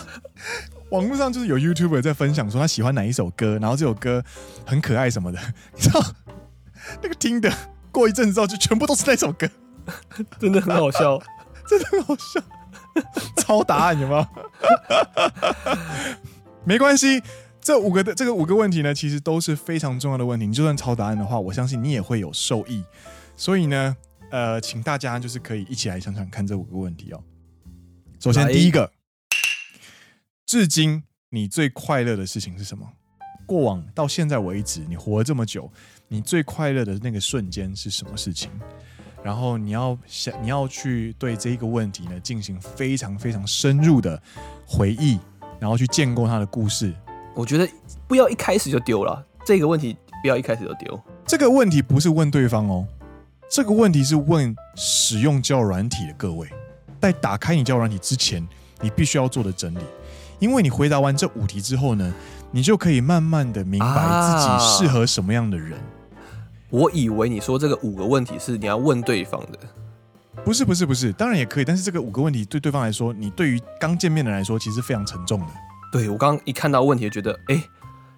Speaker 1: 网络上就是有 YouTuber 在分享说他喜欢哪一首歌，然后这首歌很可爱什么的，你知道，那个听的过一阵子之后就全部都是那首歌，
Speaker 2: 真的很好笑，
Speaker 1: 真的很好笑，抄答案有没有？没关系。这五个的这个五个问题呢，其实都是非常重要的问题。你就算抄答案的话，我相信你也会有受益。所以呢，呃，请大家就是可以一起来想想看这五个问题哦。首先，第一个，至今你最快乐的事情是什么？过往到现在为止，你活了这么久，你最快乐的那个瞬间是什么事情？然后你要想，你要去对这一个问题呢进行非常非常深入的回忆，然后去建构它的故事。
Speaker 2: 我觉得不要一开始就丢了这个问题，不要一开始就丢。
Speaker 1: 这个问题不是问对方哦，这个问题是问使用交友软体的各位。在打开你交友软体之前，你必须要做的整理，因为你回答完这五题之后呢，你就可以慢慢的明白自己适合什么样的人。啊，
Speaker 2: 我以为你说这个五个问题是你要问对方的，
Speaker 1: 不是不是不是，当然也可以，但是这个五个问题对对方来说，你对于刚见面的人来说，其实非常沉重的。
Speaker 2: 对，我刚刚一看到问题，就觉得哎，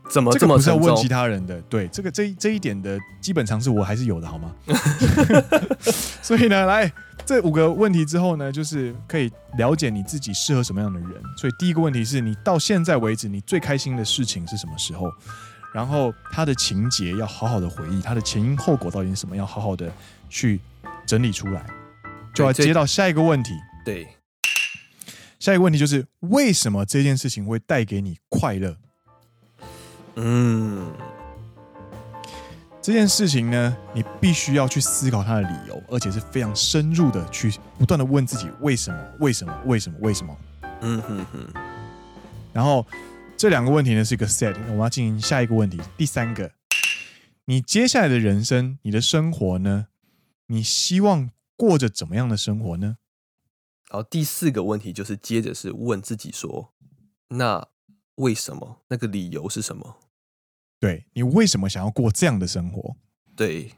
Speaker 2: 怎么这么
Speaker 1: 不是要问其他人的？对，这个这这一点的基本常识我还是有的，好吗？所以呢，来这五个问题之后呢，就是可以了解你自己适合什么样的人。所以第一个问题是你到现在为止你最开心的事情是什么时候？然后他的情节要好好的回忆，他的前因后果到底是什么？要好好的去整理出来，就要接到下一个问题。
Speaker 2: 对。
Speaker 1: 下一个问题就是为什么这件事情会带给你快乐？
Speaker 2: 嗯，
Speaker 1: 这件事情呢，你必须要去思考它的理由，而且是非常深入的去不断的问自己为什么？为什么？为什么？为什么？
Speaker 2: 嗯哼哼。
Speaker 1: 然后这两个问题呢是一个 set，我们要进行下一个问题。第三个，你接下来的人生，你的生活呢？你希望过着怎么样的生活呢？
Speaker 2: 然后第四个问题就是接着是问自己说，那为什么？那个理由是什么？
Speaker 1: 对，你为什么想要过这样的生活？
Speaker 2: 对。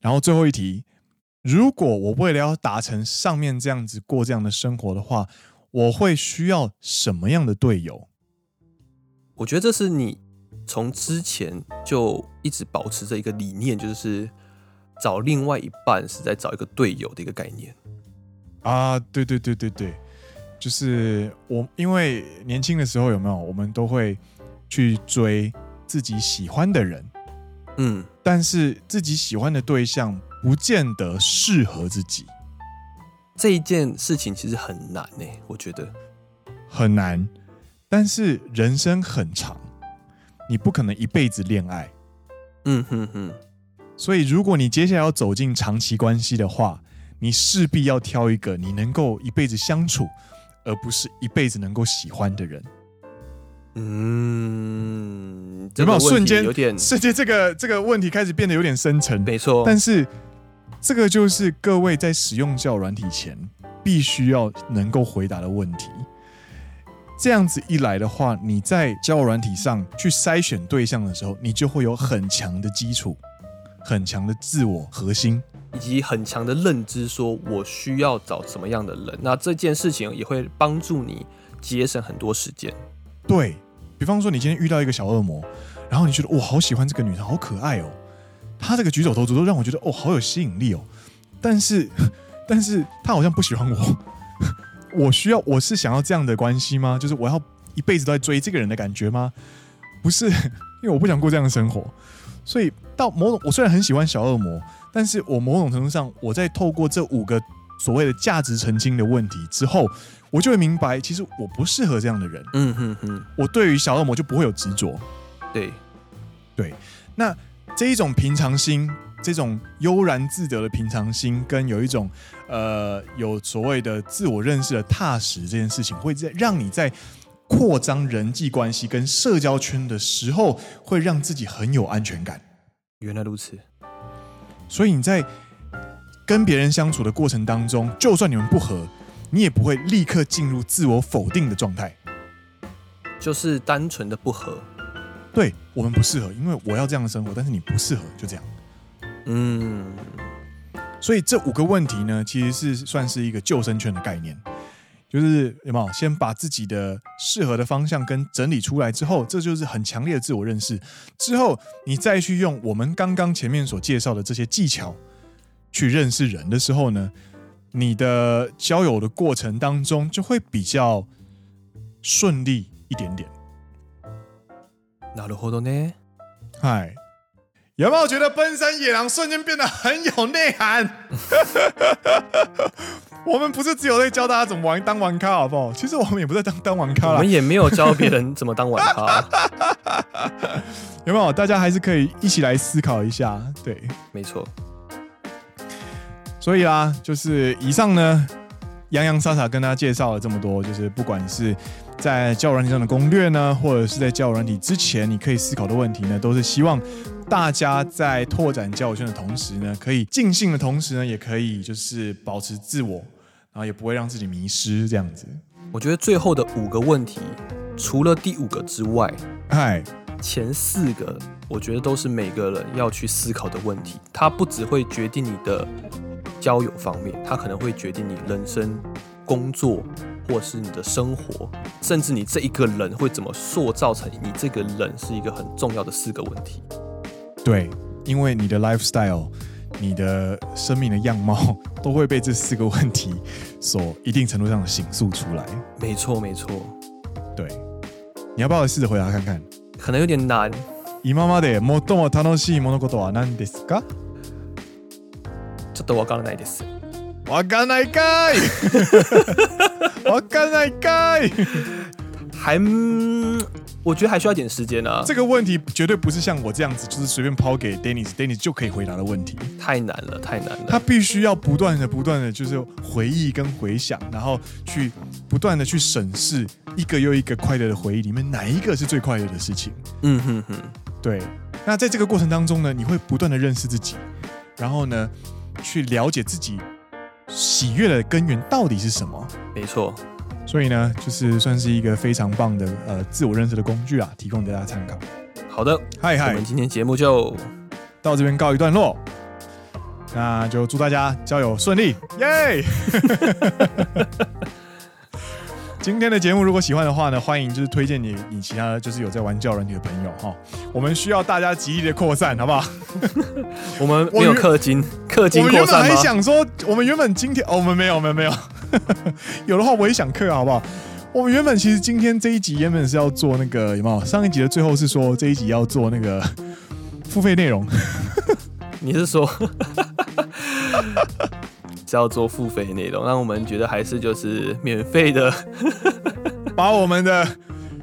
Speaker 1: 然后最后一题，如果我为了要达成上面这样子过这样的生活的话，我会需要什么样的队友？
Speaker 2: 我觉得这是你从之前就一直保持着一个理念，就是找另外一半是在找一个队友的一个概念。
Speaker 1: 啊，对对对对对，就是我，因为年轻的时候有没有，我们都会去追自己喜欢的人，
Speaker 2: 嗯，
Speaker 1: 但是自己喜欢的对象不见得适合自己，
Speaker 2: 这一件事情其实很难呢，我觉得
Speaker 1: 很难，但是人生很长，你不可能一辈子恋爱，
Speaker 2: 嗯哼哼，
Speaker 1: 所以如果你接下来要走进长期关系的话。你势必要挑一个你能够一辈子相处，而不是一辈子能够喜欢的人。
Speaker 2: 嗯，
Speaker 1: 有没有瞬间
Speaker 2: 有点
Speaker 1: 瞬间这个这个问题开始变得有点深沉？
Speaker 2: 没错，
Speaker 1: 但是这个就是各位在使用交友软体前必须要能够回答的问题。这样子一来的话，你在交友软体上去筛选对象的时候，你就会有很强的基础，很强的自我核心。
Speaker 2: 以及很强的认知，说我需要找什么样的人，那这件事情也会帮助你节省很多时间。
Speaker 1: 对，比方说，你今天遇到一个小恶魔，然后你觉得我好喜欢这个女生，好可爱哦，她这个举手投足都让我觉得哦好有吸引力哦。但是 但是他好像不喜欢我。我需要，我是想要这样的关系吗？就是我要一辈子都在追这个人的感觉吗？不是，因为我不想过这样的生活。所以到某种，我虽然很喜欢小恶魔，但是我某种程度上，我在透过这五个所谓的价值澄清的问题之后，我就会明白，其实我不适合这样的人。
Speaker 2: 嗯哼哼，
Speaker 1: 我对于小恶魔就不会有执着。
Speaker 2: 对，
Speaker 1: 对，那这一种平常心。这种悠然自得的平常心，跟有一种呃有所谓的自我认识的踏实，这件事情会在让你在扩张人际关系跟社交圈的时候，会让自己很有安全感。
Speaker 2: 原来如此，
Speaker 1: 所以你在跟别人相处的过程当中，就算你们不合，你也不会立刻进入自我否定的状态，
Speaker 2: 就是单纯的不合。
Speaker 1: 对，我们不适合，因为我要这样的生活，但是你不适合，就这样。
Speaker 2: 嗯，
Speaker 1: 所以这五个问题呢，其实是算是一个救生圈的概念，就是有没有先把自己的适合的方向跟整理出来之后，这就是很强烈的自我认识。之后你再去用我们刚刚前面所介绍的这些技巧去认识人的时候呢，你的交友的过程当中就会比较顺利一点点。
Speaker 2: なるほどね。
Speaker 1: 嗨。有没有觉得奔山野郎瞬间变得很有内涵？ 我们不是只有在教大家怎么玩当玩咖，好不好？其实我们也不在当当玩咖啦，
Speaker 2: 我们也没有教别人怎么当玩咖。
Speaker 1: 有没有？大家还是可以一起来思考一下。对，
Speaker 2: 没错。
Speaker 1: 所以啊，就是以上呢，洋洋洒洒跟大家介绍了这么多，就是不管是在交友软体上的攻略呢，或者是在交友软体之前你可以思考的问题呢，都是希望。大家在拓展交友圈的同时呢，可以尽兴的同时呢，也可以就是保持自我，然后也不会让自己迷失这样子。
Speaker 2: 我觉得最后的五个问题，除了第五个之外，
Speaker 1: 嗨，
Speaker 2: 前四个我觉得都是每个人要去思考的问题。它不只会决定你的交友方面，它可能会决定你人生、工作，或是你的生活，甚至你这一个人会怎么塑造成你这个人，是一个很重要的四个问题。
Speaker 1: 对，因为你的 lifestyle，你的生命的样貌都会被这四个问题所一定程度上的形塑出来。
Speaker 2: 没错，没错。
Speaker 1: 对，你要不要试着回答看看？
Speaker 2: 可能有点难。
Speaker 1: 今まで最も楽しい物事は何ですか？
Speaker 2: ちょっとわからないです。
Speaker 1: わかんないかい。わかんないかい。
Speaker 2: 还。我觉得还需要一点时间啊！
Speaker 1: 这个问题绝对不是像我这样子，就是随便抛给 Dennis，Dennis 就可以回答的问题。
Speaker 2: 太难了，太难了。
Speaker 1: 他必须要不断的、不断的，就是回忆跟回想，然后去不断的去审视一个又一个快乐的回忆里面，哪一个是最快乐的事情？
Speaker 2: 嗯哼哼，
Speaker 1: 对。那在这个过程当中呢，你会不断的认识自己，然后呢，去了解自己喜悦的根源到底是什么？
Speaker 2: 没错。
Speaker 1: 所以呢，就是算是一个非常棒的呃自我认识的工具啊，提供给大家参考。
Speaker 2: 好的，
Speaker 1: 嗨嗨，
Speaker 2: 我们今天节目就
Speaker 1: 到这边告一段落，那就祝大家交友顺利，耶！今天的节目如果喜欢的话呢，欢迎就是推荐你你其他的就是有在玩交友软体的朋友哈，我们需要大家极力的扩散，好不好？
Speaker 2: 我们没有氪金，氪金扩散吗？
Speaker 1: 我原本还想说，我们原本今天哦，我们没有，没有，没有。有的话我也想氪，好不好？我们原本其实今天这一集原本是要做那个有没有？上一集的最后是说这一集要做那个 付费内容。
Speaker 2: 你是说是要做付费内容？那我们觉得还是就是免费的，
Speaker 1: 把我们的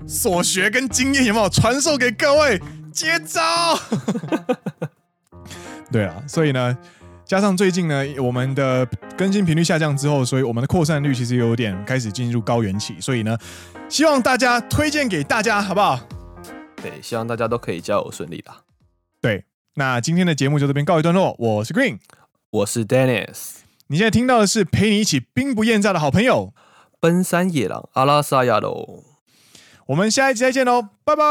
Speaker 1: 所学跟经验有没有传授给各位？接招！对啊，所以呢。加上最近呢，我们的更新频率下降之后，所以我们的扩散率其实有点开始进入高原期。所以呢，希望大家推荐给大家，好不好？
Speaker 2: 对，希望大家都可以交友顺利啦。
Speaker 1: 对，那今天的节目就这边告一段落。我是 Green，
Speaker 2: 我是 Dennis。
Speaker 1: 你现在听到的是陪你一起兵不厌诈的好朋友——
Speaker 2: 奔山野狼阿拉萨亚喽。
Speaker 1: 我们下一集再见喽，拜拜，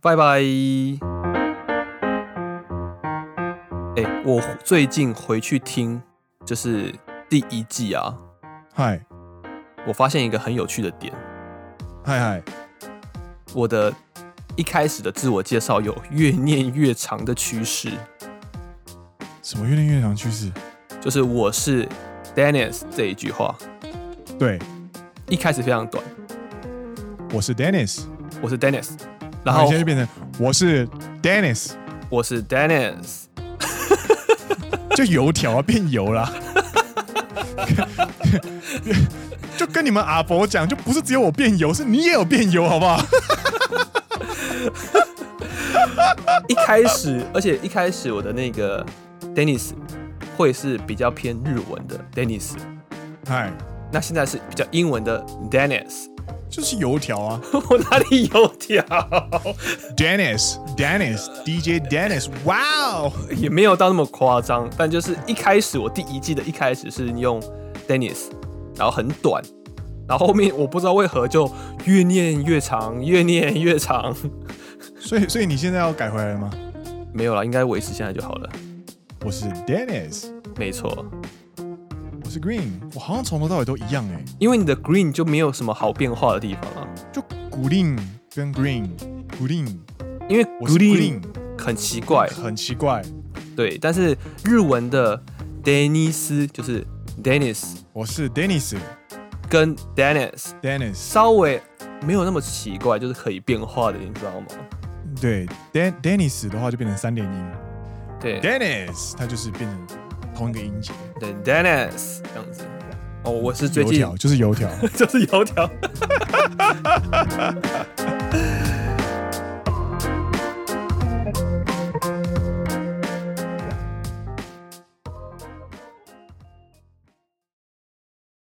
Speaker 2: 拜拜。哎、欸，我最近回去听，就是第一季啊。
Speaker 1: 嗨，
Speaker 2: 我发现一个很有趣的点。
Speaker 1: 嗨嗨，
Speaker 2: 我的一开始的自我介绍有越念越长的趋势。
Speaker 1: 什么越念越长趋势？
Speaker 2: 就是我是 Dennis 这一句话。
Speaker 1: 对，
Speaker 2: 一开始非常短。
Speaker 1: 我是 Dennis，
Speaker 2: 我是 Dennis，然后
Speaker 1: 现在就变成我是 Dennis，
Speaker 2: 我是 Dennis，
Speaker 1: 就油条啊变油了，就跟你们阿伯讲，就不是只有我变油，是你也有变油，好不好？
Speaker 2: 一开始，而且一开始我的那个 Dennis 会是比较偏日文的 Dennis，
Speaker 1: 嗨，
Speaker 2: 那现在是比较英文的 Dennis，
Speaker 1: 就是油条啊，
Speaker 2: 我哪里油条
Speaker 1: ？Dennis，Dennis，DJ Dennis，哇哦，
Speaker 2: 也没有到那么夸张，但就是一开始我第一季的一开始是用 Dennis，然后很短，然后后面我不知道为何就越念越长，越念越长。
Speaker 1: 所以，所以你现在要改回来了吗？
Speaker 2: 没有啦，应该维持现在就好了。
Speaker 1: 我是 Dennis，
Speaker 2: 没错。
Speaker 1: 我是 Green，我好像从头到尾都一样哎。
Speaker 2: 因为你的 Green 就没有什么好变化的地方啊，
Speaker 1: 就 Green 跟 Green，Green。
Speaker 2: 因为 Green 很奇怪，
Speaker 1: 很奇怪。
Speaker 2: 对，但是日文的 Dennis 就是 Dennis，
Speaker 1: 我是 Dennis，
Speaker 2: 跟 Dennis，Dennis 稍微没有那么奇怪，就是可以变化的，你知道吗？
Speaker 1: 对，Dan Dennis 的话就变成三连音。
Speaker 2: 对
Speaker 1: ，Dennis 它就是变成同一个音节。
Speaker 2: 对，Dennis 这样子。哦，我是最近
Speaker 1: 油条，就是油条，
Speaker 2: 就是油条。